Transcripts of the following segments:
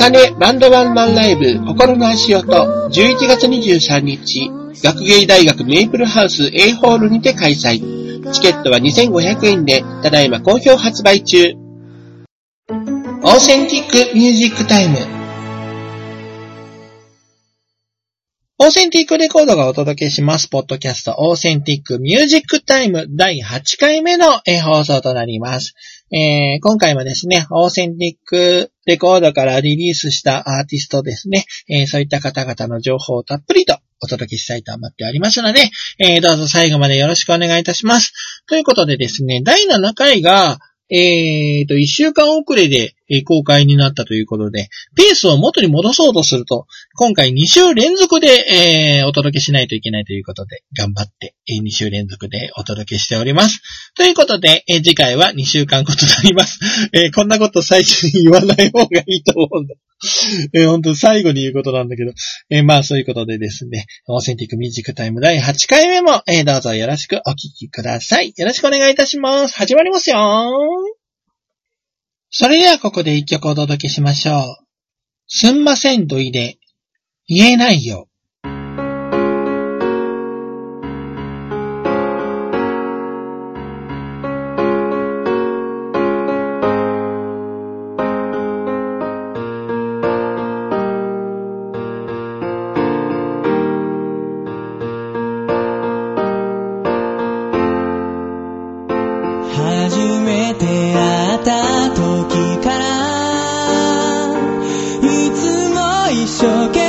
かねバンドワンマンライブ心の足音11月23日学芸大学メイプルハウス A ホールにて開催。チケットは2500円で、ただいま好評発売中。オーセンティックミュージックタイム。オーセンティックレコードがお届けします。ポッドキャストオーセンティックミュージックタイム第8回目の放送となります。えー、今回もですね、オーセンティックレコードからリリースしたアーティストですね、えー、そういった方々の情報をたっぷりとお届けしたいと思っておりますので、えー、どうぞ最後までよろしくお願いいたします。ということでですね、第7回が、えーと、1週間遅れでえ公開になったということで、ペースを元に戻そうとすると、今回2週連続で、えー、お届けしないといけないということで、頑張って、えー、2週連続でお届けしております。ということで、えー、次回は2週間後となります。えー、こんなこと最初に言わない方がいいと思うんだ。えー、本当最後に言うことなんだけど、えー、まあそういうことでですね、オーセンティックミュージックタイム第8回目も、えー、どうぞよろしくお聞きください。よろしくお願いいたします。始まりますよーそれではここで一曲お届けしましょう。すんませんどいで、言えないよ。 적인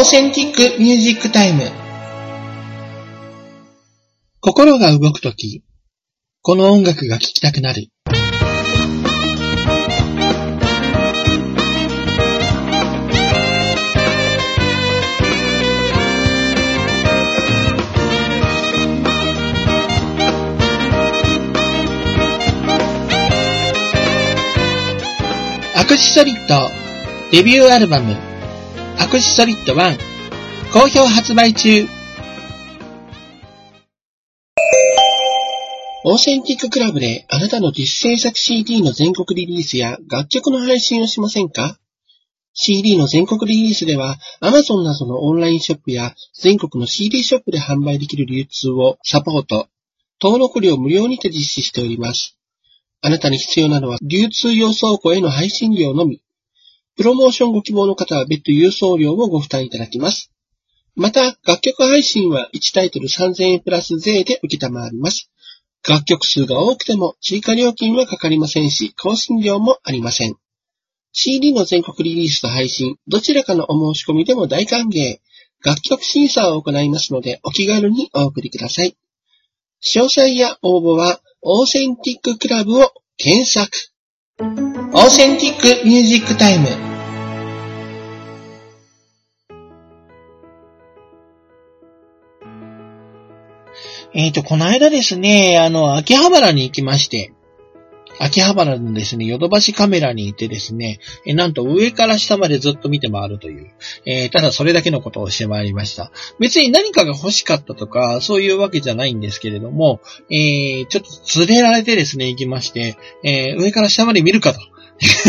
オーセンティックミュージックタイム。心が動くとき、この音楽が聴きたくなる。アクシソリッドデビューアルバムアクシソリッド1好評発売中オーセンティッククラブであなたの自主製作 CD の全国リリースや楽曲の配信をしませんか ?CD の全国リリースでは Amazon などのオンラインショップや全国の CD ショップで販売できる流通をサポート、登録料無料にて実施しております。あなたに必要なのは流通用倉庫への配信料のみ。プロモーションご希望の方は別途郵送料をご負担いただきます。また、楽曲配信は1タイトル3000円プラス税で受けたまわります。楽曲数が多くても追加料金はかかりませんし、更新料もありません。CD の全国リリースと配信、どちらかのお申し込みでも大歓迎。楽曲審査を行いますので、お気軽にお送りください。詳細や応募は、オーセンティッククラブを検索。オーセンティックミュージックタイム。えっ、ー、と、この間ですね、あの、秋葉原に行きまして、秋葉原のですね、ヨドバシカメラに行ってですね、えなんと上から下までずっと見て回るという、えー、ただそれだけのことをしてまいりました。別に何かが欲しかったとか、そういうわけじゃないんですけれども、えー、ちょっと連れられてですね、行きまして、えー、上から下まで見るかと。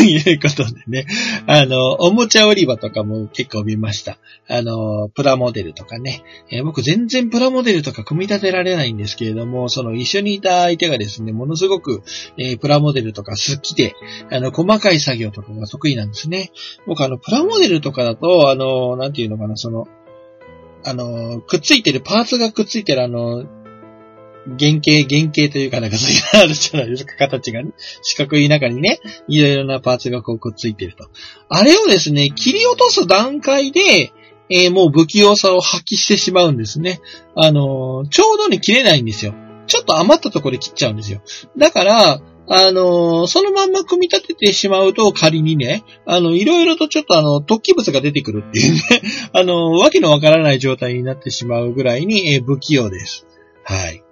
いうことでね。あの、おもちゃ売り場とかも結構見ました。あの、プラモデルとかね。えー、僕全然プラモデルとか組み立てられないんですけれども、その一緒にいた相手がですね、ものすごく、えー、プラモデルとか好きで、あの、細かい作業とかが得意なんですね。僕あの、プラモデルとかだと、あの、なんていうのかな、その、あの、くっついてる、パーツがくっついてるあの、原型、原型というかなんかそういうのあるじゃないですか、形がね。四角い中にね、いろいろなパーツがこうくっついてると。あれをですね、切り落とす段階で、えー、もう不器用さを発揮してしまうんですね。あのー、ちょうどに切れないんですよ。ちょっと余ったところで切っちゃうんですよ。だから、あのー、そのまんま組み立ててしまうと仮にね、あの、いろいろとちょっとあの、突起物が出てくるっていうね、あの、わけのわからない状態になってしまうぐらいに、えー、不器用です。はい。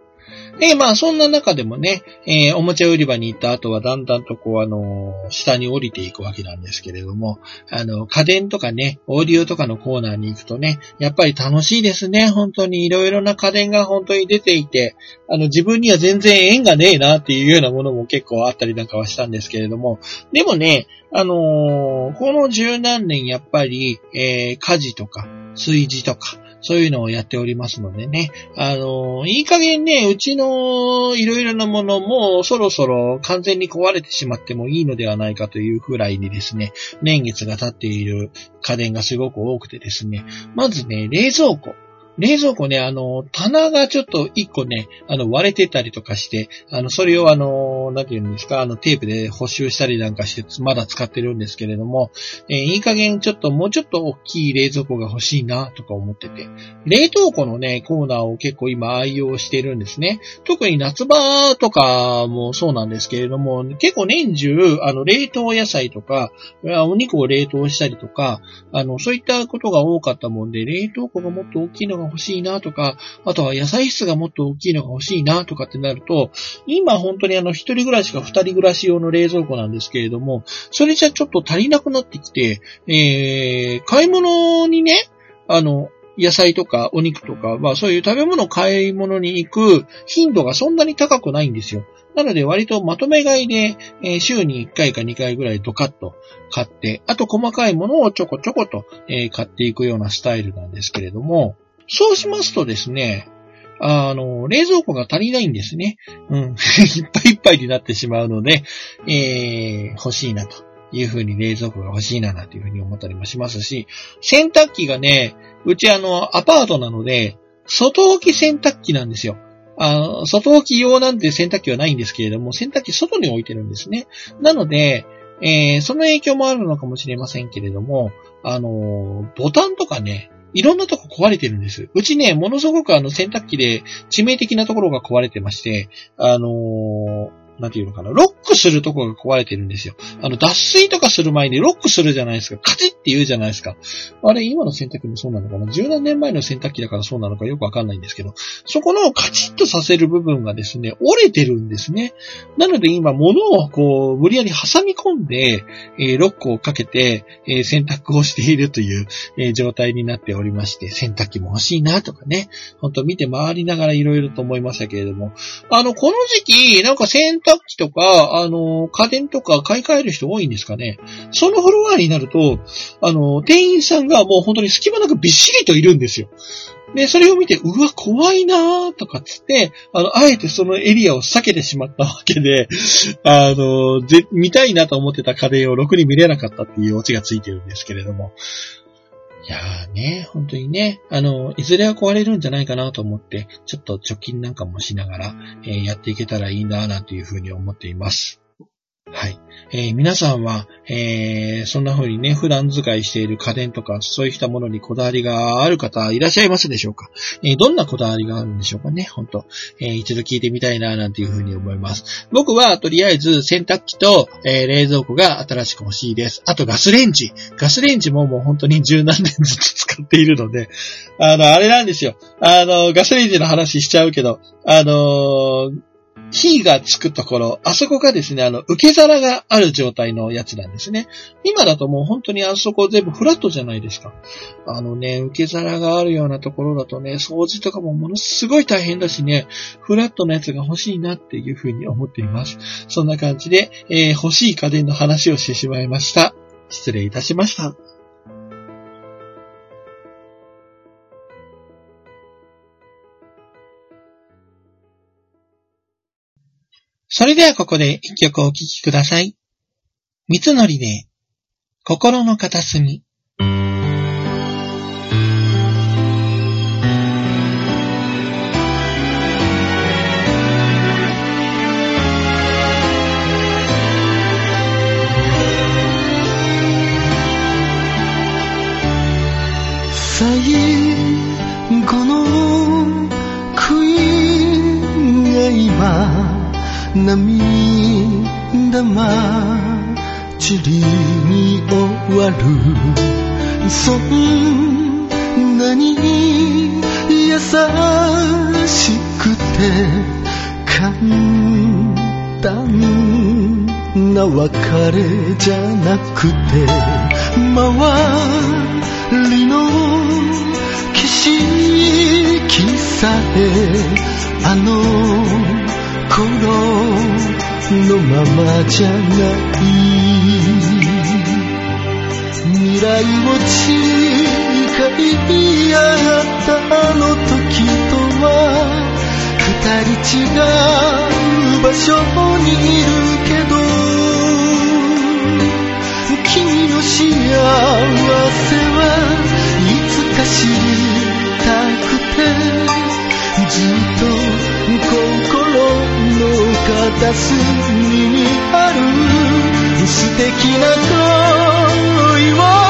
で、まあ、そんな中でもね、えー、おもちゃ売り場に行った後はだんだんとこう、あのー、下に降りていくわけなんですけれども、あの、家電とかね、オーディオとかのコーナーに行くとね、やっぱり楽しいですね。本当にいろいろな家電が本当に出ていて、あの、自分には全然縁がねえなっていうようなものも結構あったりなんかはしたんですけれども、でもね、あのー、この十何年やっぱり、えー、家事とか、炊事とか、そういうのをやっておりますのでね。あの、いい加減ね、うちのいろいろなものもそろそろ完全に壊れてしまってもいいのではないかというくらいにですね、年月が経っている家電がすごく多くてですね。まずね、冷蔵庫。冷蔵庫ね、あの、棚がちょっと一個ね、あの、割れてたりとかして、あの、それをあの、なんて言うんですか、あの、テープで補修したりなんかして、まだ使ってるんですけれども、えー、いい加減ちょっともうちょっと大きい冷蔵庫が欲しいな、とか思ってて、冷凍庫のね、コーナーを結構今愛用してるんですね。特に夏場とかもそうなんですけれども、結構年中、あの、冷凍野菜とか、お肉を冷凍したりとか、あの、そういったことが多かったもんで、冷凍庫がもっと大きいのが欲しいなとか、あとは野菜室がもっと大きいのが欲しいなとかってなると、今本当にあの一人暮らしか二人暮らし用の冷蔵庫なんですけれども、それじゃちょっと足りなくなってきて、えー、買い物にね、あの、野菜とかお肉とか、まあそういう食べ物買い物に行く頻度がそんなに高くないんですよ。なので割とまとめ買いで、えー、週に1回か2回ぐらいドカッと買って、あと細かいものをちょこちょこと、え、買っていくようなスタイルなんですけれども、そうしますとですね、あの、冷蔵庫が足りないんですね。うん。いっぱいいっぱいになってしまうので、えー、欲しいなというふうに冷蔵庫が欲しいななんていうふうに思ったりもしますし、洗濯機がね、うちあの、アパートなので、外置き洗濯機なんですよ。あ外置き用なんて洗濯機はないんですけれども、洗濯機外に置いてるんですね。なので、えー、その影響もあるのかもしれませんけれども、あの、ボタンとかね、いろんなとこ壊れてるんです。うちね、ものすごくあの洗濯機で致命的なところが壊れてまして、あのー、なんていうのかな、ロックするとこが壊れてるんですよ。あの、脱水とかする前にロックするじゃないですか。カチッって言うじゃないですか。あれ、今の洗濯機もそうなのかな十何年前の洗濯機だからそうなのかよくわかんないんですけど、そこのカチッとさせる部分がですね、折れてるんですね。なので今、物をこう、無理やり挟み込んで、えー、ロックをかけて、えー、洗濯をしているという、えー、状態になっておりまして、洗濯機も欲しいなとかね、ほんと見て回りながら色々と思いましたけれども、あの、この時期、なんか洗濯機とか、あの、家電とか買い替える人多いんですかね。そのフロアになると、あの、店員さんがもう本当に隙間なくびっしりといるんですよ。で、それを見て、うわ、怖いなーとかつって、あの、あえてそのエリアを避けてしまったわけで、あの、ぜ、見たいなと思ってた家電をろくに見れなかったっていうオチがついてるんですけれども。いやーね、本当にね、あの、いずれは壊れるんじゃないかなと思って、ちょっと貯金なんかもしながら、えー、やっていけたらいいなーなんていうふうに思っています。はい。えー、皆さんは、えー、そんな風にね、普段使いしている家電とか、そういったものにこだわりがある方いらっしゃいますでしょうか、えー、どんなこだわりがあるんでしょうかね、本当えー、一度聞いてみたいな、なんていう風に思います。僕は、とりあえず、洗濯機と、え、冷蔵庫が新しく欲しいです。あと、ガスレンジ。ガスレンジももう本当に十何年ずつ使っているので、あの、あれなんですよ。あの、ガスレンジの話しちゃうけど、あの火がつくところ、あそこがですね、あの、受け皿がある状態のやつなんですね。今だともう本当にあそこ全部フラットじゃないですか。あのね、受け皿があるようなところだとね、掃除とかもものすごい大変だしね、フラットなやつが欲しいなっていうふうに思っています。そんな感じで、えー、欲しい家電の話をしてしまいました。失礼いたしました。それではここで一曲お聴きください。三つのりで、心の片隅。涙ちりに終わる。そんなに優しくて簡単な別れじゃなくて周りの景色さえあののままじゃない未来を誓い合ったあの時とは二人違う場所にいるけど君の幸せはいつか知りたくてずっと心の片隅にある。素敵な恋を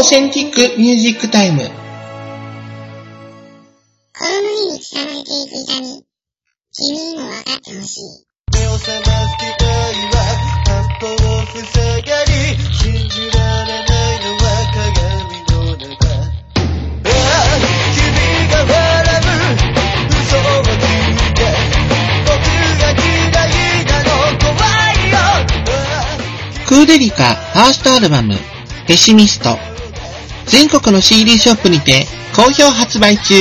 オーセンティックミュージックタイム。公務員に伝われていく痛み、君にも分かってほしい。目を覚ます期待は八方塞がり信じられないのは鏡の中ああ君が笑う嘘をついて僕が嫌いなの怖いよああクーデリカファーストアルバム、ペシミスト。全国の CD ショップにて好評発売中。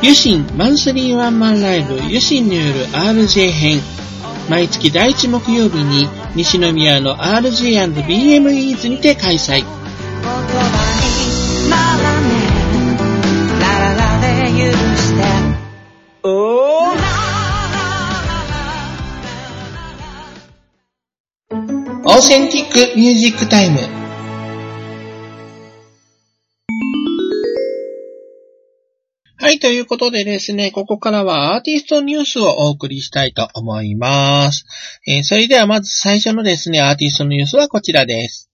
ユシンマンスリーワンマンライブユシンによる RJ 編。毎月第1木曜日に西宮の RG&BMEs にて開催。おーオーセンティックミュージックタイム。はい、ということでですね、ここからはアーティストニュースをお送りしたいと思います。えーそれではまず最初のですね、アーティストニュースはこちらです。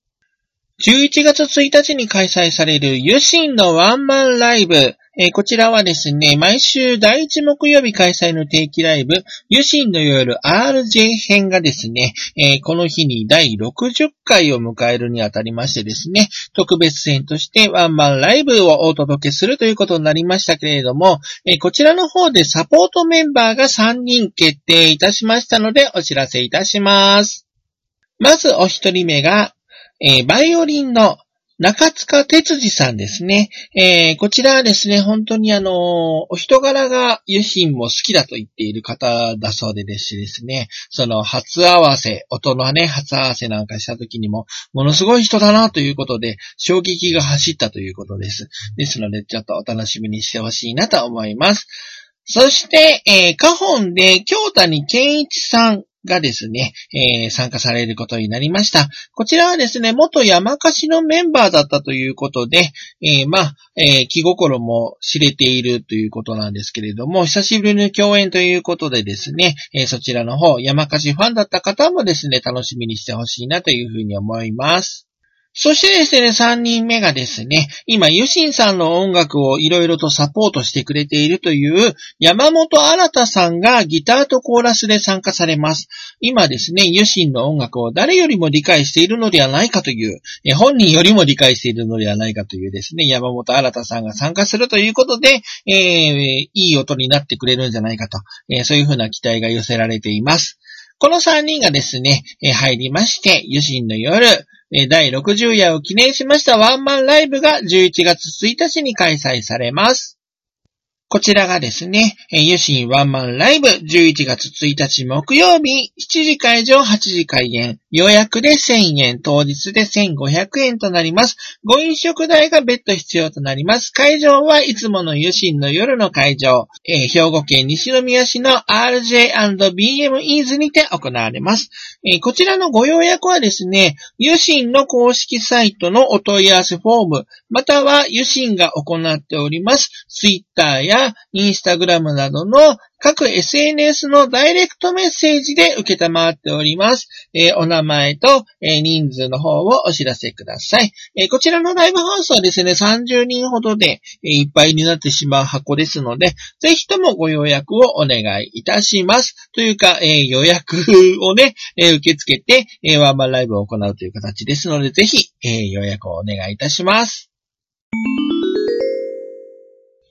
11月1日に開催されるユシンのワンマンライブ。えーこちらはですね、毎週第1木曜日開催の定期ライブ、ユシンの夜 RJ 編がですね、えーこの日に第60回を迎えるにあたりましてですね、特別編としてワンマンライブをお届けするということになりましたけれども、えーこちらの方でサポートメンバーが3人決定いたしましたのでお知らせいたします。まずお一人目が、えバイオリンの中塚哲司さんですね。えーこちらはですね、本当にあのお人柄がユシンも好きだと言っている方だそうでですしですね、その初合わせ、音のね、初合わせなんかした時にも、ものすごい人だなということで、衝撃が走ったということです。ですので、ちょっとお楽しみにしてほしいなと思います。そして、えー、カホンで京谷健一さんがですね、えー参加されることになりました。こちらはですね、元山貸のメンバーだったということで、えーまあ、えー気心も知れているということなんですけれども、久しぶりの共演ということでですね、えそちらの方、山貸ファンだった方もですね、楽しみにしてほしいなというふうに思います。そしてですね、3人目がですね、今、ユシンさんの音楽をいろいろとサポートしてくれているという山本新さんがギターとコーラスで参加されます。今ですね、ユシンの音楽を誰よりも理解しているのではないかという、え本人よりも理解しているのではないかというですね、山本新さんが参加するということで、えーいい音になってくれるんじゃないかと、えーそういうふうな期待が寄せられています。この3人がですね、え入りまして、ユシンの夜、第60夜を記念しましたワンマンライブが11月1日に開催されます。こちらがですね、ユシンワンマンライブ11月1日木曜日7時会場8時開演予約で1000円、当日で1500円となります。ご飲食代が別途必要となります。会場はいつもの湯神の夜の会場、えー兵庫県西宮市の RJ&BM イーズにて行われます。えーこちらのご予約はですね、湯神の公式サイトのお問い合わせフォーム、または湯神が行っております、Twitter や Instagram などの各 SNS のダイレクトメッセージで受けたまっております。えーお名前と、えー人数の方をお知らせください。えーこちらのライブハウスはですね、30人ほどで、えいっぱいになってしまう箱ですので、ぜひともご予約をお願いいたします。というか、え予約をね、え受け付けて、えワンマンライブを行うという形ですので、ぜひ、え予約をお願いいたします。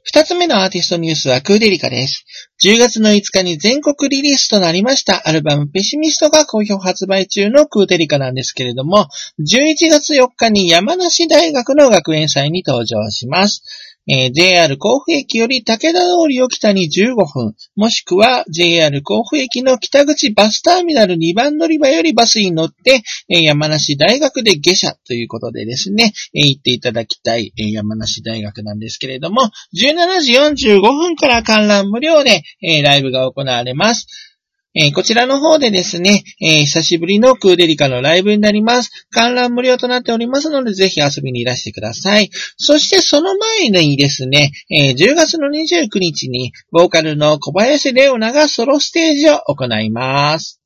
二つ目のアーティストニュースはクーデリカです。10月の5日に全国リリースとなりましたアルバムペシミストが好評発売中のクーデリカなんですけれども、11月4日に山梨大学の学園祭に登場します。えー JR 甲府駅より武田通りを北に15分、もしくは JR 甲府駅の北口バスターミナル2番乗り場よりバスに乗って、えー山梨大学で下車ということでですね、えー行っていただきたい、えー山梨大学なんですけれども、17時45分から観覧無料で、えーライブが行われます。えーこちらの方でですね、えー久しぶりのクーデリカのライブになります。観覧無料となっておりますので、ぜひ遊びにいらしてください。そしてその前にですね、えー10月の29日に、ボーカルの小林レオナがソロステージを行います。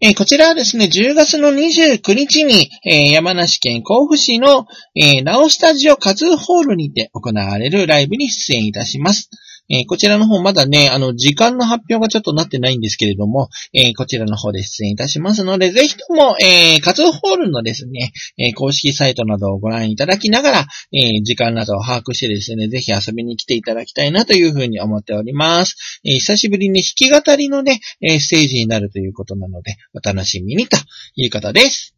えこちらはですね、10月の29日に、え山梨県甲府市の、えーナオスタジオカズーホールにて行われるライブに出演いたします。えーこちらの方まだね、あの、時間の発表がちょっとなってないんですけれども、えーこちらの方で出演いたしますので、ぜひとも、えー、カズーホールのですね、え公式サイトなどをご覧いただきながら、え時間などを把握してですね、ぜひ遊びに来ていただきたいなというふうに思っております。え久しぶりに弾き語りのね、えステージになるということなので、お楽しみにということです。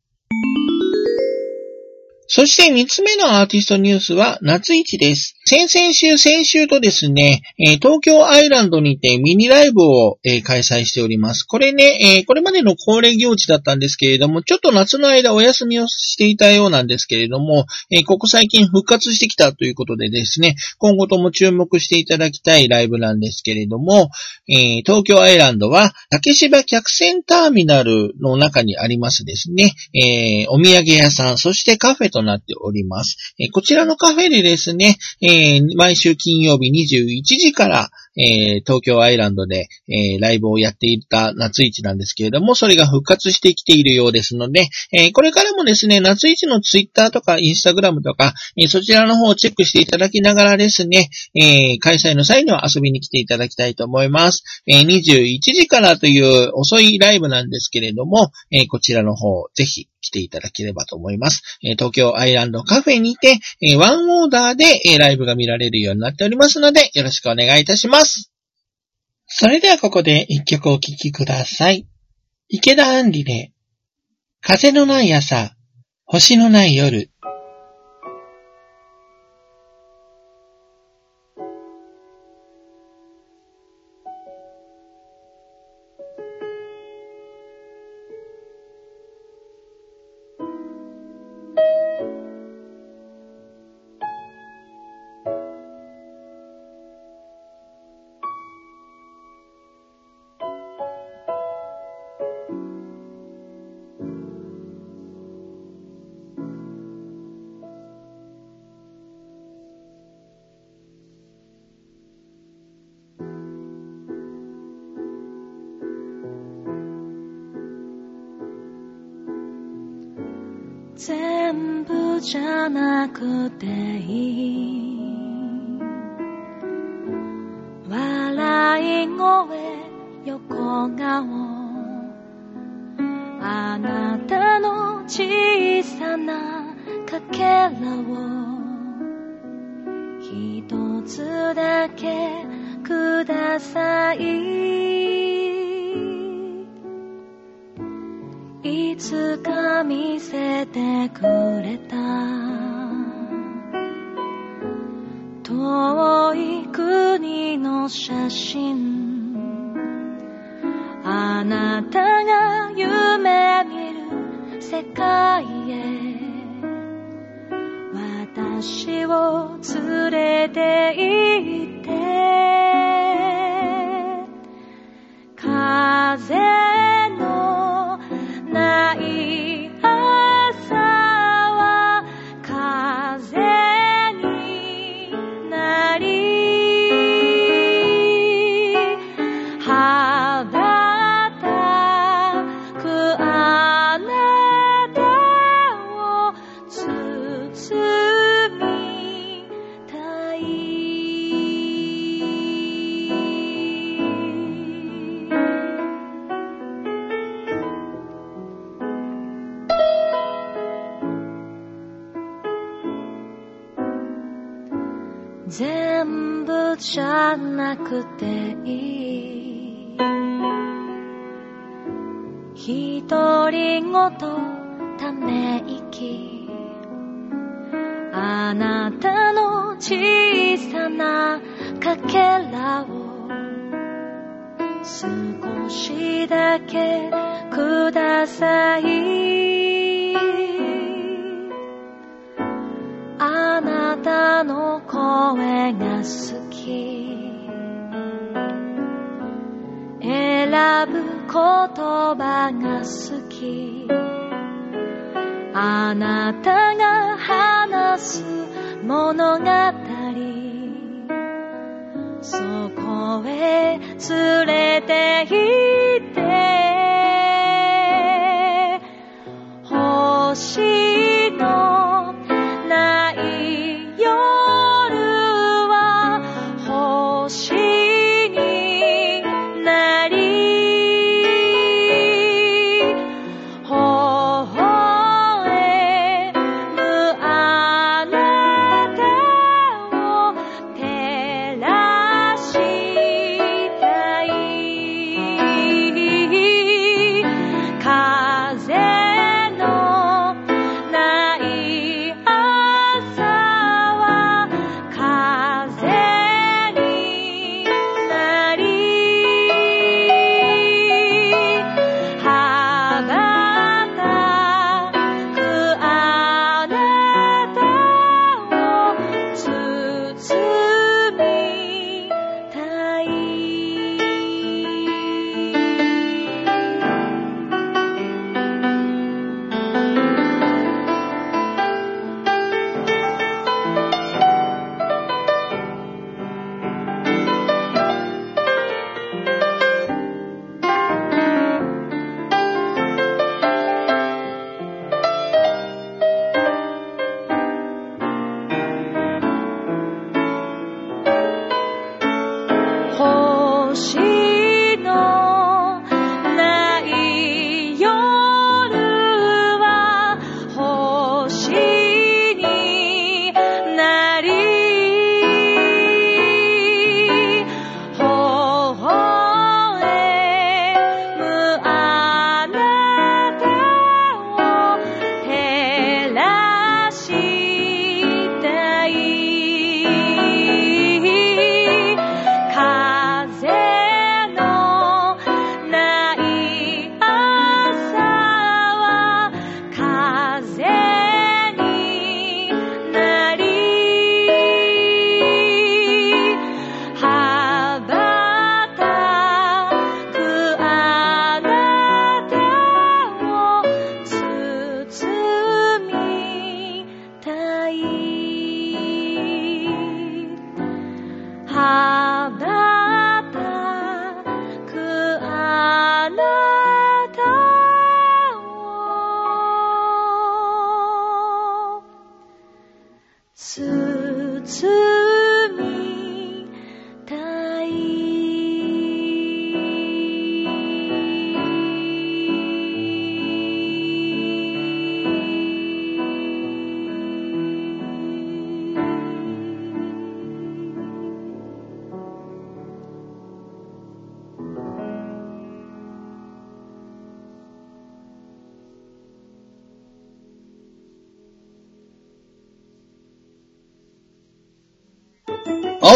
そして三つ目のアーティストニュースは夏市です。先々週、先週とですね、東京アイランドにてミニライブを、開催しております。これね、これまでの恒例行事だったんですけれども、ちょっと夏の間お休みをしていたようなんですけれども、ここ最近復活してきたということでですね、今後とも注目していただきたいライブなんですけれども、東京アイランドは竹芝客船ターミナルの中にありますですね、お土産屋さん、そしてカフェとなっております。こちらのカフェでですね、え毎週金曜日21時から、えー東京アイランドで、えーライブをやっていた夏市なんですけれども、それが復活してきているようですので、えーこれからもですね、夏市のツイッターとかインスタグラムとか、えそちらの方をチェックしていただきながらですね、え開催の際には遊びに来ていただきたいと思います。え21時からという遅いライブなんですけれども、えこちらの方、ぜひ来ていただければと思います。え東京アイランドカフェにて、えワンオーダーで、えライブが見られるようになっておりますので、よろしくお願いいたします。それではここで一曲お聴きください。池田杏里で、風のない朝、星のない夜。笑い声横顔あなたの小さなかけらを一つだけくださいいつか見せてくれ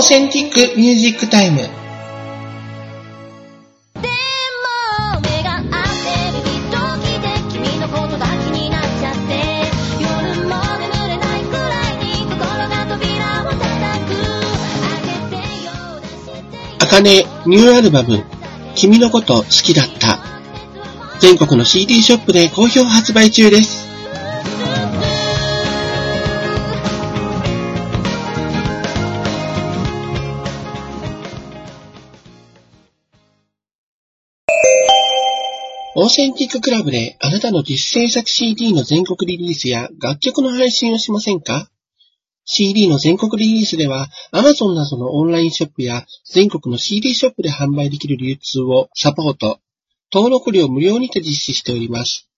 ーセンティックミュージックタイム。あかねニューアルバム、君のこと好きだった。全国の CD ショップで好評発売中です。センティッククラブであなたの実制作 CD の全国リリースや楽曲の配信をしませんか ?CD の全国リリースでは Amazon などのオンラインショップや全国の CD ショップで販売できる流通をサポート。登録料無料にて実施しております。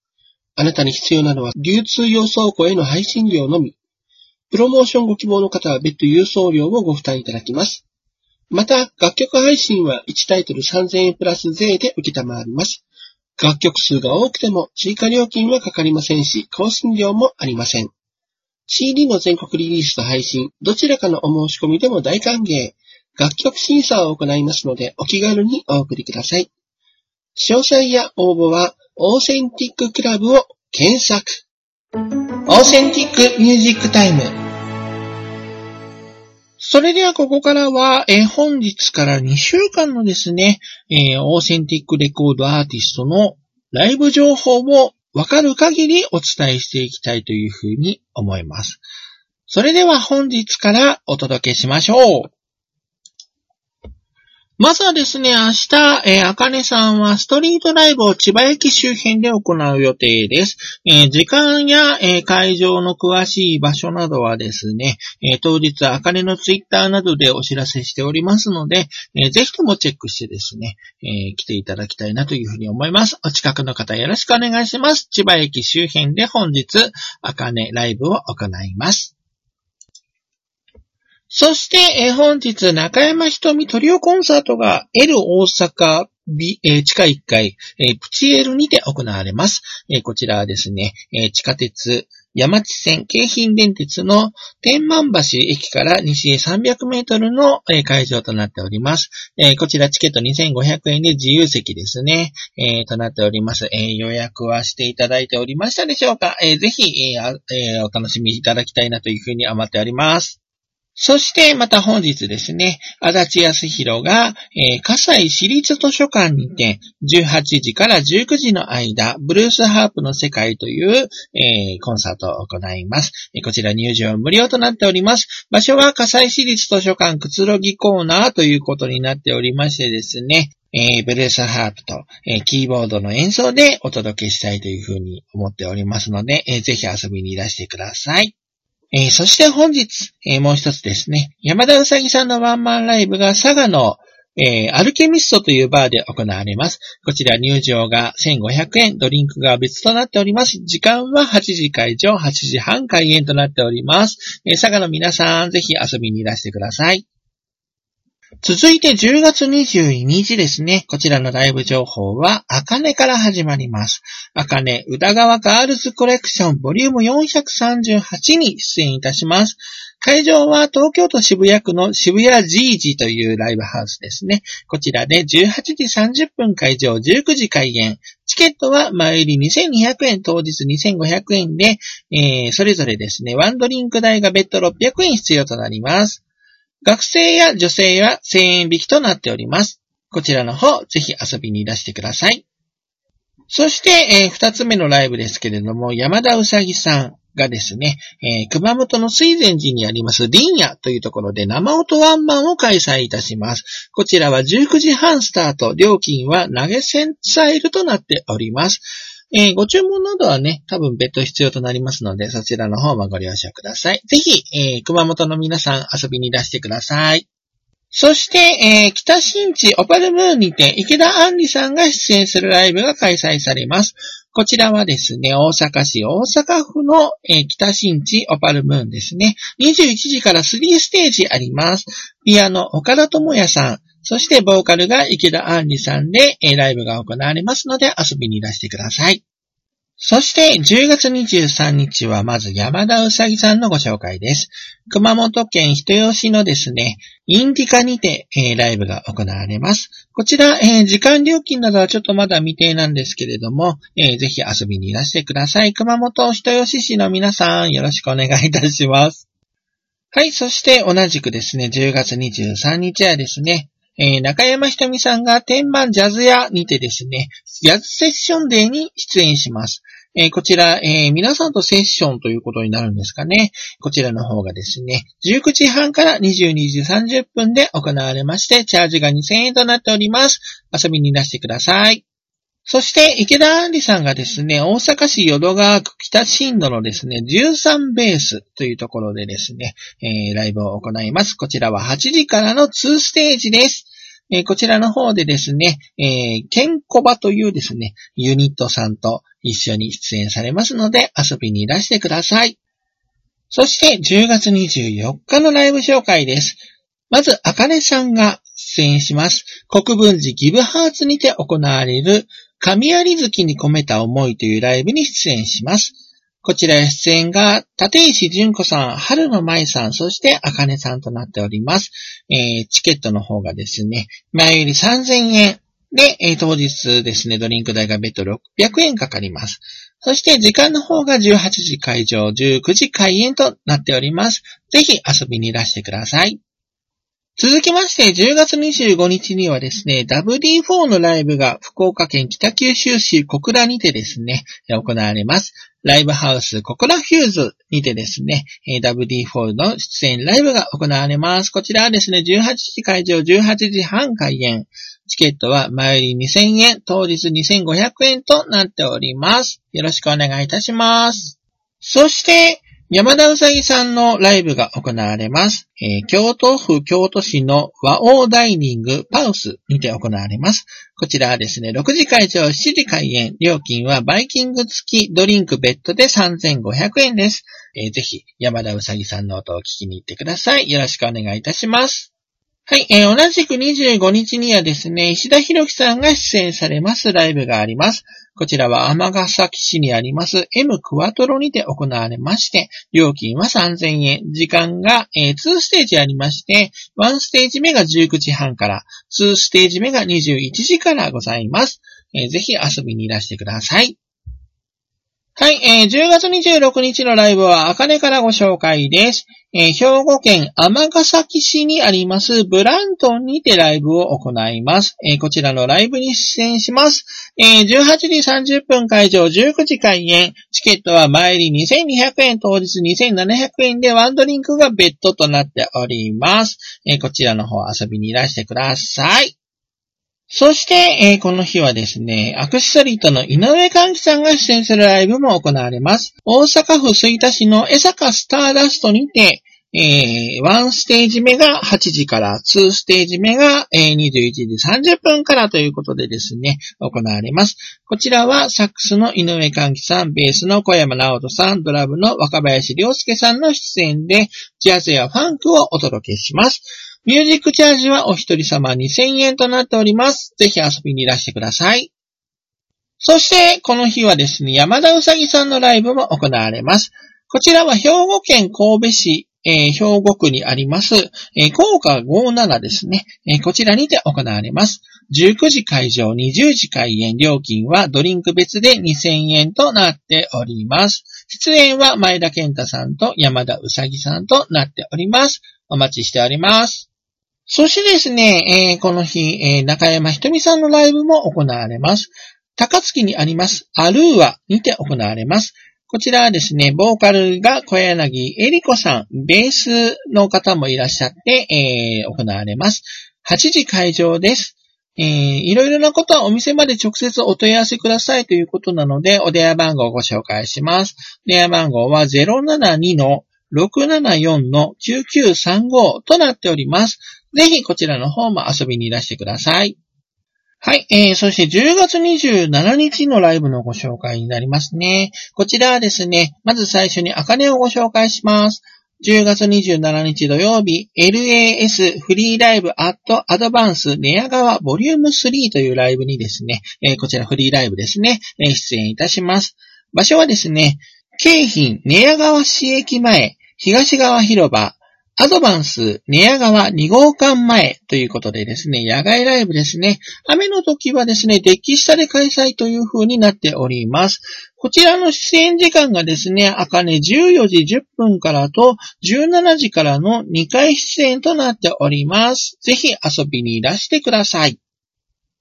あなたに必要なのは流通用倉庫への配信料のみ。プロモーションご希望の方は別途郵送料をご負担いただきます。また、楽曲配信は1タイトル3000円プラス税で受けたまわります。楽曲数が多くても追加料金はかかりませんし、更新料もありません。CD の全国リリースと配信、どちらかのお申し込みでも大歓迎。楽曲審査を行いますので、お気軽にお送りください。詳細や応募は、オーセンティッククラブを検索。オーセンティックミュージックタイム。それではここからは、え本日から2週間のですね、えーオーセンティックレコードアーティストのライブ情報をわかる限りお伝えしていきたいというふうに思います。それでは本日からお届けしましょう。まずはですね、明日、えー、あかねさんはストリートライブを千葉駅周辺で行う予定です。えー時間や、えー会場の詳しい場所などはですね、えー当日、あかねのツイッターなどでお知らせしておりますので、えーぜひともチェックしてですね、えー来ていただきたいなというふうに思います。お近くの方よろしくお願いします。千葉駅周辺で本日、あかねライブを行います。そして、え本日、中山ひとみトリオコンサートが L 大阪、地下1階、プチ L にて行われます。こちらはですね、地下鉄、山地線、京浜電鉄の天満橋駅から西へ300メートルの、会場となっております。こちらチケット2500円で自由席ですね、となっております。予約はしていただいておりましたでしょうか、ぜひ、お楽しみいただきたいなというふうに思っております。そして、また本日ですね、足立康弘が、えー、葛西市立図書館にて、18時から19時の間、ブルースハープの世界という、えーコンサートを行います。こちら入場無料となっております。場所は葛西市立図書館くつろぎコーナーということになっておりましてですね、えーブルースハープと、えーキーボードの演奏でお届けしたいというふうに思っておりますので、えーぜひ遊びにいらしてください。えーそして本日、えーもう一つですね、山田うさぎさんのワンマンライブが佐賀の、えーアルケミストというバーで行われます。こちら入場が1500円、ドリンクが別となっております。時間は8時会場、8時半開演となっております。え佐賀の皆さん、ぜひ遊びにいらしてください。続いて10月22日ですね。こちらのライブ情報は、あかねから始まります。あかね宇田川ガールズコレクションボリューム438に出演いたします。会場は東京都渋谷区の渋谷ジージというライブハウスですね。こちらで18時30分会場、19時開演。チケットは前売り2200円、当日2500円で、えーそれぞれですね、ワンドリンク代が別途600円必要となります。学生や女性は1000円引きとなっております。こちらの方、ぜひ遊びにいらしてください。そして、えー二つ目のライブですけれども、山田うさぎさんがですね、えー熊本の水前寺にあります林野というところで生音ワンマンを開催いたします。こちらは19時半スタート、料金は投げ銭スタイルとなっております。えーご注文などはね、多分別途必要となりますので、そちらの方もご了承ください。ぜひ、えー熊本の皆さん遊びに出してください。そして、えー北新地オパルムーンにて池田杏里さんが出演するライブが開催されます。こちらはですね、大阪市大阪府の、えー北新地オパルムーンですね。21時から3ステージあります。ピアノ岡田智也さん、そしてボーカルが池田杏里さんで、ライブが行われますので遊びに出してください。そして、10月23日はまず山田うさぎさんのご紹介です。熊本県人吉のですね、インディカにて、えーライブが行われます。こちら、えー時間料金などはちょっとまだ未定なんですけれども、えーぜひ遊びにいらしてください。熊本人吉市の皆さん、よろしくお願いいたします。はい、そして同じくですね、10月23日はですね、えー中山ひとみさんが天満ジャズ屋にてですね、ジャズセッションデーに出演します。えーこちら、えー皆さんとセッションということになるんですかね。こちらの方がですね、19時半から22時30分で行われまして、チャージが2000円となっております。遊びにいらしてください。そして、池田杏里さんがですね、大阪市淀川区北新度のですね、13ベースというところでですね、えーライブを行います。こちらは8時からの2ステージです。えーこちらの方でですね、えーケンコバというですね、ユニットさんと一緒に出演されますので、遊びにいらしてください。そして、10月24日のライブ紹介です。まず、あかねさんが出演します。国分寺ギブハーツにて行われる、神有月に込めた思いというライブに出演します。こちら出演が、立石純子さん、春野舞さん、そしてあかねさんとなっております。えーチケットの方がですね、前より3000円で、えー当日ですね、ドリンク代が別途600円かかります。そして時間の方が18時会場、19時開演となっております。ぜひ遊びにいらしてください。続きまして、10月25日にはですね、WD4 のライブが福岡県北九州市小倉にてですね、行われます。ライブハウス小倉フューズにてですね、WD4 の出演ライブが行われます。こちらはですね、18時会場、18時半開演。チケットは前より2000円、当日2500円となっております。よろしくお願いいたします。そして、山田うさぎさんのライブが行われます。えー京都府京都市の和王ダイニングパウスにて行われます。こちらはですね、6時会場、7時開演。料金はバイキング付きドリンクベッドで3500円です。えーぜひ、山田うさぎさんの音を聞きに行ってください。よろしくお願いいたします。はい、えー同じく25日にはですね、石田博樹さんが出演されますライブがあります。こちらは尼崎市にあります M クワトロにて行われまして、料金は3000円。時間が、えー2ステージありまして、1ステージ目が19時半から、2ステージ目が21時からございます。えーぜひ遊びにいらしてください。はい、えー10月26日のライブは、あかねからご紹介です。えー兵庫県尼崎市にありますブラントンにてライブを行います。えーこちらのライブに出演します。えー18時30分会場、19時開演。チケットは前売り2200円、当日2700円でワンドリンクが別途となっております。えこちらの方遊びにいらしてください。そして、えーこの日はですね、アクセサリーとの井上寛樹さんが出演するライブも行われます。大阪府吹田市の江坂スターダストにて、えー、1ステージ目が8時から、2ステージ目が、えー21時30分からということでですね、行われます。こちらはサックスの井上寛樹さん、ベースの小山直人さん、ドラムの若林良介さんの出演で、ジャズやファンクをお届けします。ミュージックチャージはお一人様2000円となっております。ぜひ遊びにいらしてください。そして、この日はですね、山田うさぎさんのライブも行われます。こちらは兵庫県神戸市、えー兵庫区にあります、えー、効果57ですね、えーこちらにて行われます。19時会場、20時開演、料金はドリンク別で2000円となっております。出演は前田健太さんと山田うさぎさんとなっております。お待ちしております。そしてですね、えーこの日、えー中山ひとみさんのライブも行われます。高槻にあります、アルーアにて行われます。こちらはですね、ボーカルが小柳恵里子さん、ベースの方もいらっしゃって、えー行われます。8時会場です。えーいろいろなことはお店まで直接お問い合わせくださいということなので、お電話番号をご紹介します。電話番号は072-674-9935となっております。ぜひこちらの方も遊びにいらしてください。はい。えー、そして10月27日のライブのご紹介になりますね。こちらはですね、まず最初にアカネをご紹介します。10月27日土曜日、LAS フリーライブアットアドバンス寝屋川ボリューム3というライブにですね、えーこちらフリーライブですね、えー出演いたします。場所はですね、京浜寝屋川市駅前、東側広場、アドバンス寝屋川2号館前ということでですね、野外ライブですね。雨の時はですね、デッキ下で開催という風になっております。こちらの出演時間がですね、あかね14時10分からと17時からの2回出演となっております。ぜひ遊びにいらしてください。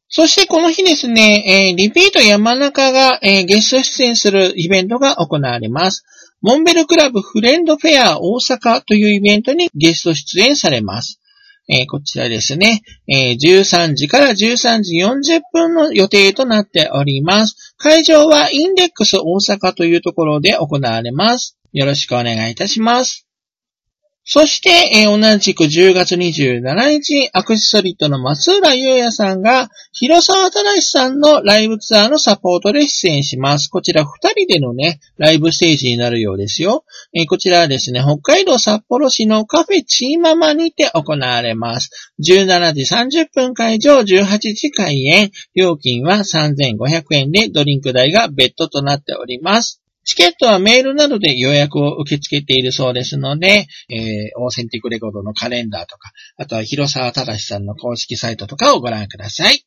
そしてこの日ですね、えーリピート山中が、えーゲスト出演するイベントが行われます。モンベルクラブフレンドフェア大阪というイベントにゲスト出演されます。えーこちらですね、えー13時から13時40分の予定となっております。会場はインデックス大阪というところで行われます。よろしくお願いいたします。そして、えー同じく10月27日、アクセソリットの松浦優也さんが、広沢正さんのライブツアーのサポートで出演します。こちら2人でのね、ライブステージになるようですよ。えーこちらはですね、北海道札幌市のカフェチーママにて行われます。17時30分会場、18時開演。料金は3500円で、ドリンク代が別途となっております。チケットはメールなどで予約を受け付けているそうですので、えーオーセンティックレコードのカレンダーとか、あとは広沢正さんの公式サイトとかをご覧ください。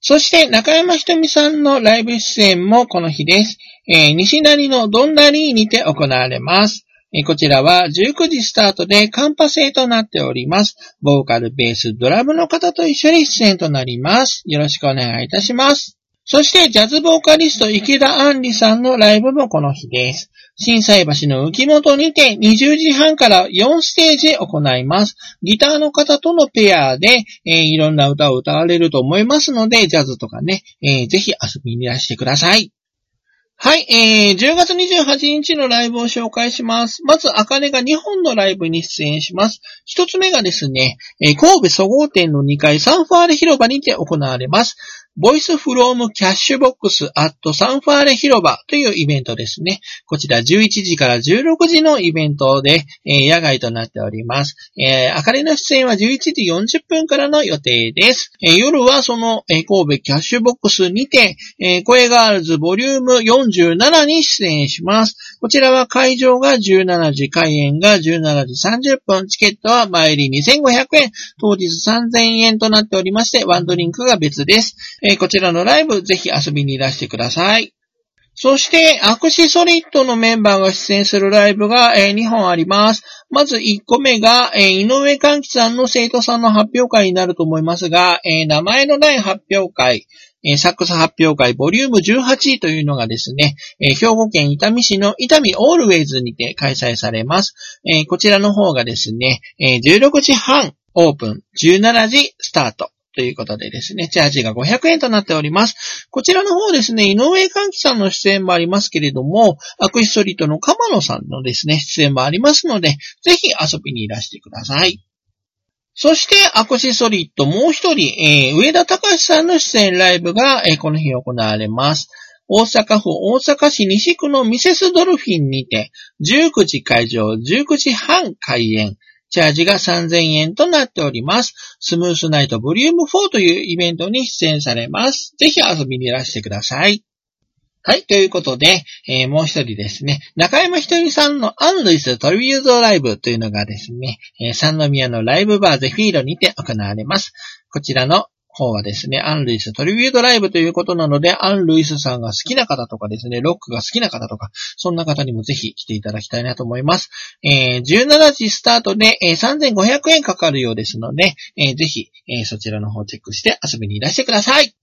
そして、中山ひとみさんのライブ出演もこの日です。えー西成のドンダリーにて行われます。えーこちらは19時スタートでカンパ制となっております。ボーカル、ベース、ドラムの方と一緒に出演となります。よろしくお願いいたします。そして、ジャズボーカリスト池田杏里さんのライブもこの日です。震災橋の浮本にて20時半から4ステージ行います。ギターの方とのペアで、えーいろんな歌を歌われると思いますので、ジャズとかね、えーぜひ遊びにいらしてください。はい、えー、10月28日のライブを紹介します。まず、あかねが2本のライブに出演します。一つ目がですね、えー神戸総合店の2階サンファーレ広場にて行われます。 Voice from Cash Box at サンファーレ広場というイベントですね。こちら11時から16時のイベントで、えー野外となっております。えー、あかりの出演は11時40分からの予定です。えー夜はその、えー神戸キャッシュボックスにて、えー声ガールズボリューム47に出演します。こちらは会場が17時、開演が17時30分、チケットは前売り2500円、当日3000円となっておりまして、ワンドリンクが別です。えーこちらのライブ、ぜひ遊びにいらしてください。そして、アクシソリッドのメンバーが出演するライブが、えー2本あります。まず1個目が、えー井上寛樹さんの生徒さんの発表会になると思いますが、えー名前のない発表会、えサックス発表会ボリューム18というのがですね、え兵庫県伊丹市の伊丹オールウェイズにて開催されます。えこちらの方がですね、え16時半オープン、17時スタート。ということでですね、チャージが500円となっております。こちらの方ですね、井上寛樹さんの出演もありますけれども、アクシソリットの鎌野さんのですね、出演もありますので、ぜひ遊びにいらしてください。そして、アクシソリットもう一人、えー上田隆さんの出演ライブが、えーこの日行われます。大阪府大阪市西区のミセスドルフィンにて、19時会場、19時半開演。チャージが3000円となっております。スムースナイトボリューム4というイベントに出演されます。ぜひ遊びにいらしてください。はい。ということで、えーもう一人ですね、中山ひとみさんのアンルイストリビュートライブというのがですね、えー三宮のライブバーゼフィードにて行われます。こちらの方はですね、アン・ルイストリビュートライブということなので、アン・ルイスさんが好きな方とかですね、ロックが好きな方とか、そんな方にもぜひ来ていただきたいなと思います。えー17時スタートで、えー3500円かかるようですので、えーぜひ、えーそちらの方チェックして遊びにいらしてください。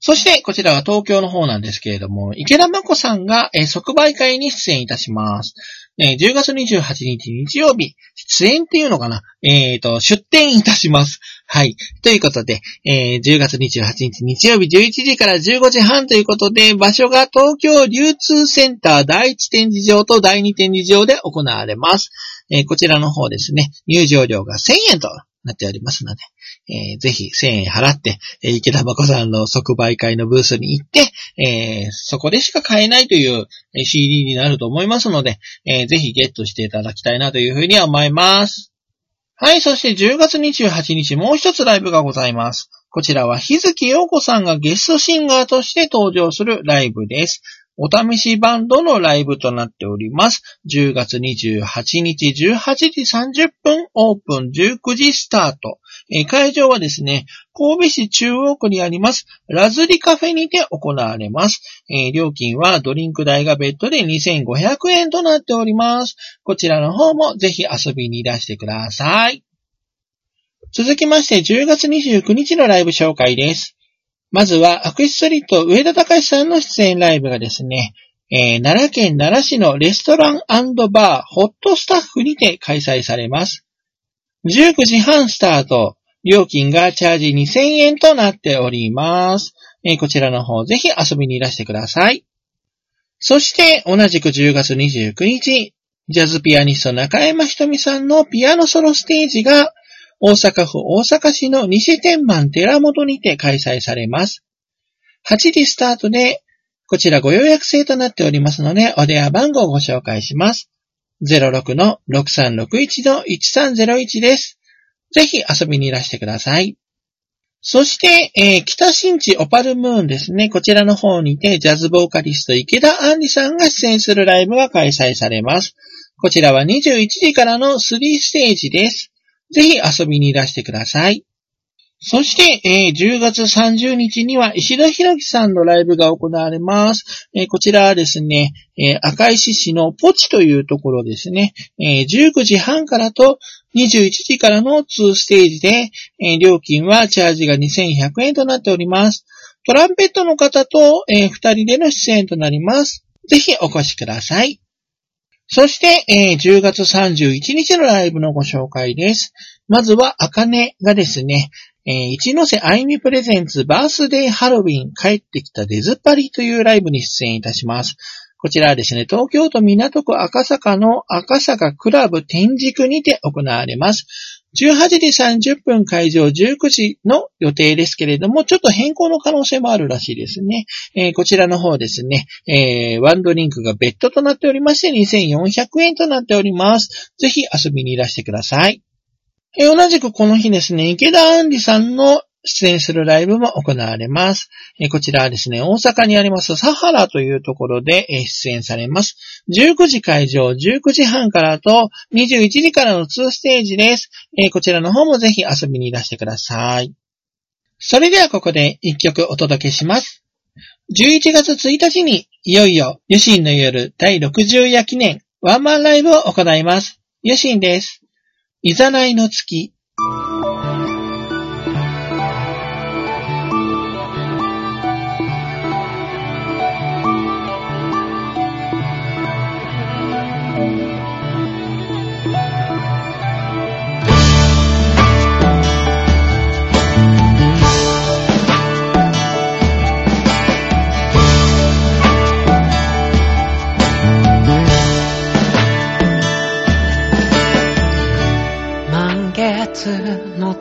そして、こちらは東京の方なんですけれども、池田真子さんが、えー即売会に出演いたします。えー10月28日日曜日、出演っていうのかな？えっ、と、出展いたします。はい。ということで、えー10月28日日曜日11時から15時半ということで、場所が東京流通センター第1展示場と第2展示場で行われます。えーこちらの方ですね、入場料が1000円となっておりますので、えーぜひ1000円払って、えー池田真子さんの即売会のブースに行って、えーそこでしか買えないという CD になると思いますので、えーぜひゲットしていただきたいなというふうには思います。はい、そして10月28日もう一つライブがございます。こちらは日月陽子さんがゲストシンガーとして登場するライブです。お試しバンドのライブとなっております。10月28日18時30分オープン19時スタート。会場はですね、神戸市中央区にあります、ラズリカフェにて行われます。えー料金はドリンク代が別途で2500円となっております。こちらの方もぜひ遊びにいらしてください。続きまして10月29日のライブ紹介です。まずはアクエストリート上田隆さんの出演ライブがですね、えー奈良県奈良市のレストランバーホットスタッフにて開催されます。19時半スタート。料金がチャージ2000円となっております。えーこちらの方ぜひ遊びにいらしてください。そして同じく10月29日、ジャズピアニスト中山ひとみさんのピアノソロステージが大阪府大阪市の西天満寺本にて開催されます。8時スタートで、こちらご予約制となっておりますので、お電話番号をご紹介します。06-6361-1301です。ぜひ遊びにいらしてください。そして、えー北新地オパルムーンですね。こちらの方にて、ジャズボーカリスト池田杏里さんが出演するライブが開催されます。こちらは21時からの3ステージです。ぜひ遊びにいらしてください。そして、えー10月30日には石田博樹さんのライブが行われます。えーこちらはですね、えー赤石市のポチというところですね、え19時半からと21時からの2ステージで、え料金はチャージが2100円となっております。トランペットの方と、え2人での出演となります。ぜひお越しください。そして、えー10月31日のライブのご紹介です。まずは、あかねがですね、えー一ノ瀬あいみプレゼンツバースデーハロウィン帰ってきたデズパリというライブに出演いたします。こちらはですね、東京都港区赤坂の赤坂クラブ天竺にて行われます。18時30分会場19時の予定ですけれども、ちょっと変更の可能性もあるらしいですね。えーこちらの方ですね、えーワンドリンクが別途となっておりまして2400円となっております。ぜひ遊びにいらしてください。同じくこの日ですね、池田杏里さんの出演するライブも行われます。こちらはですね、大阪にありますサハラというところで出演されます。19時会場、19時半からと21時からの2ステージです。こちらの方もぜひ遊びにいらしてください。それではここで一曲お届けします。11月1日にいよいよ、ユシンの夜第60夜記念ワンマンライブを行います。ユシンです。いざないの月。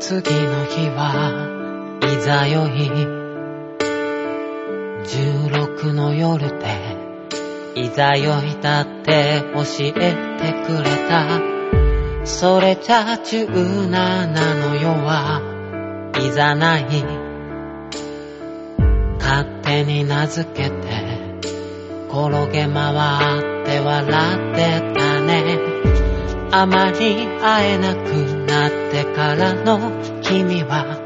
次の日はいざよい16の夜でいざよいだって教えてくれた。それじゃ17の夜はいざない。勝手に名付けて転げ回って笑ってたね。あまり会えなくなってからの君は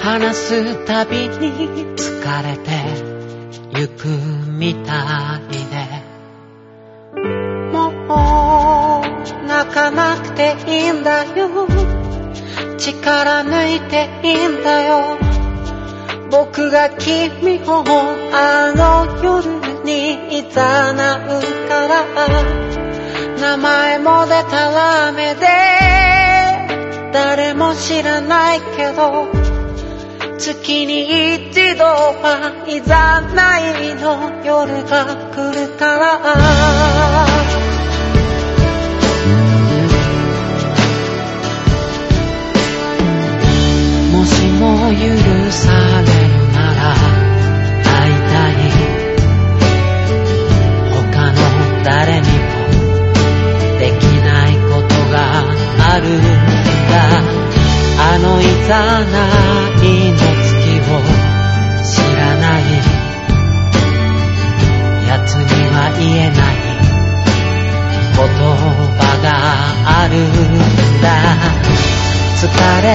話すたびに疲れてゆくみたいで。もう泣かなくていいんだよ。力抜いていいんだよ。僕が君をあの夜にいざなうから。名前もでたらめで誰も知らないけど月に一度はいざないの夜が来るから。もしも許されるなら会いたい。他の誰にあるんだ。あのいざないの月を知らない。奴には言えない。言葉があるんだ。疲れ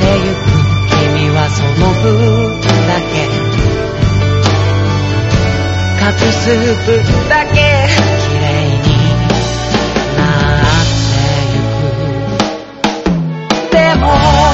てゆく君はその分だけ。隠す分だけ。っ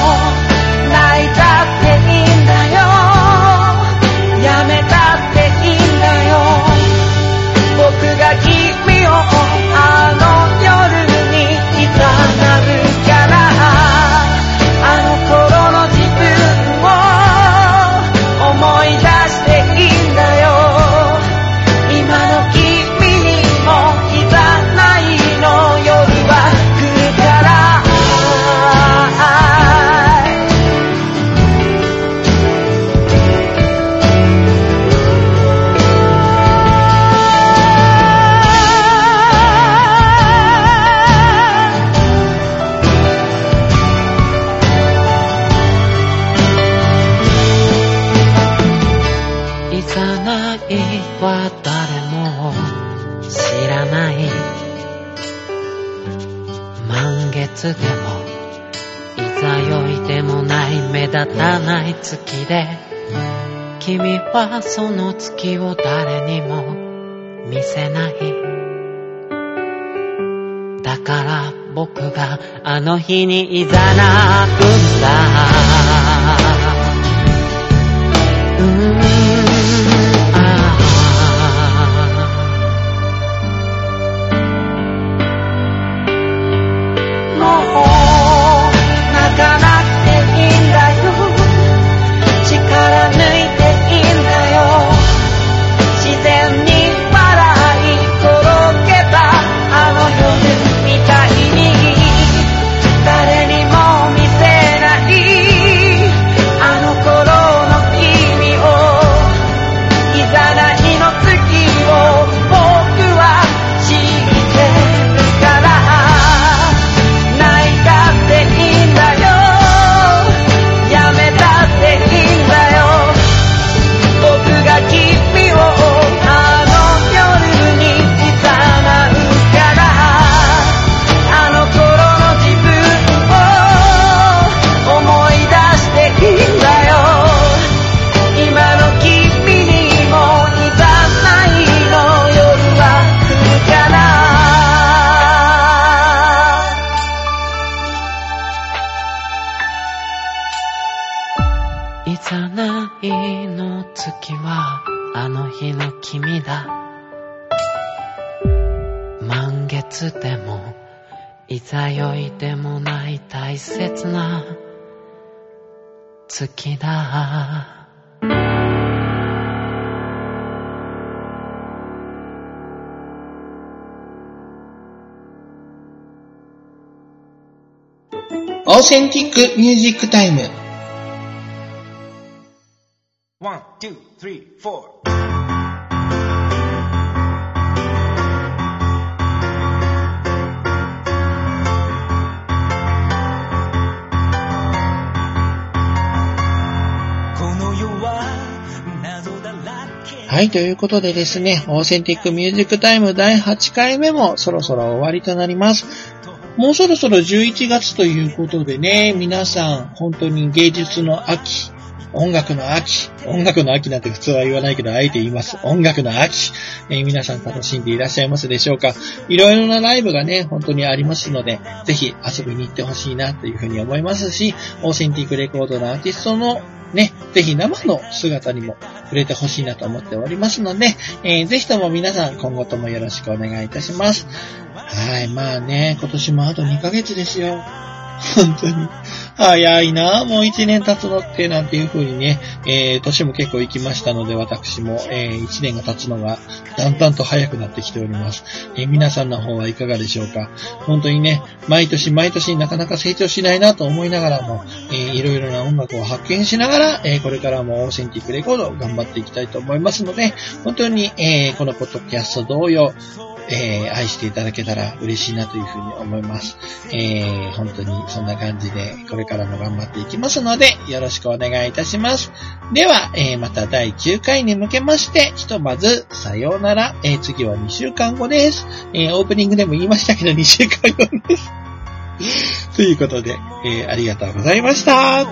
ない月で君はその月を誰にも見せない。だから僕があの日にいざなうんだ。オーセンティックミュージックタイム。Three, four. この世は謎だらけはい、ということでですね、オーセンティックミュージックタイム第8回目もそろそろ終わりとなります。もうそろそろ11月ということでね、皆さん本当に芸術の秋、音楽の秋、音楽の秋なんて普通は言わないけど、あえて言います。音楽の秋、えー皆さん楽しんでいらっしゃいますでしょうかいろいろなライブがね、本当にありますので、ぜひ遊びに行ってほしいなというふうに思いますし、オーセンティックレコードのアーティストのね、ぜひ生の姿にも触れてほしいなと思っておりますので、えーぜひとも皆さん今後ともよろしくお願いいたします。はい、まあね、今年もあと2ヶ月ですよ。本当に。早いなもう1年経つのって、なんていう風にね、えー、年も結構行きましたので、私も、えー、1年が経つのが、だんだんと早くなってきております。えー皆さんの方はいかがでしょうか本当にね、毎年毎年なかなか成長しないなと思いながらも、えーいろいろな音楽を発見しながら、えーこれからもオーセンティックレコードを頑張っていきたいと思いますので、本当に、えーこのポッドキャスト同様、えー愛していただけたら嬉しいなというふうに思います。えー本当にそんな感じで、これれからも頑張っていきますので、よろしくお願いいたします。では、えーまた第9回に向けまして、ひとまず、さようなら。えー次は2週間後です。えーオープニングでも言いましたけど、2週間後です。ということで、えーありがとうございました。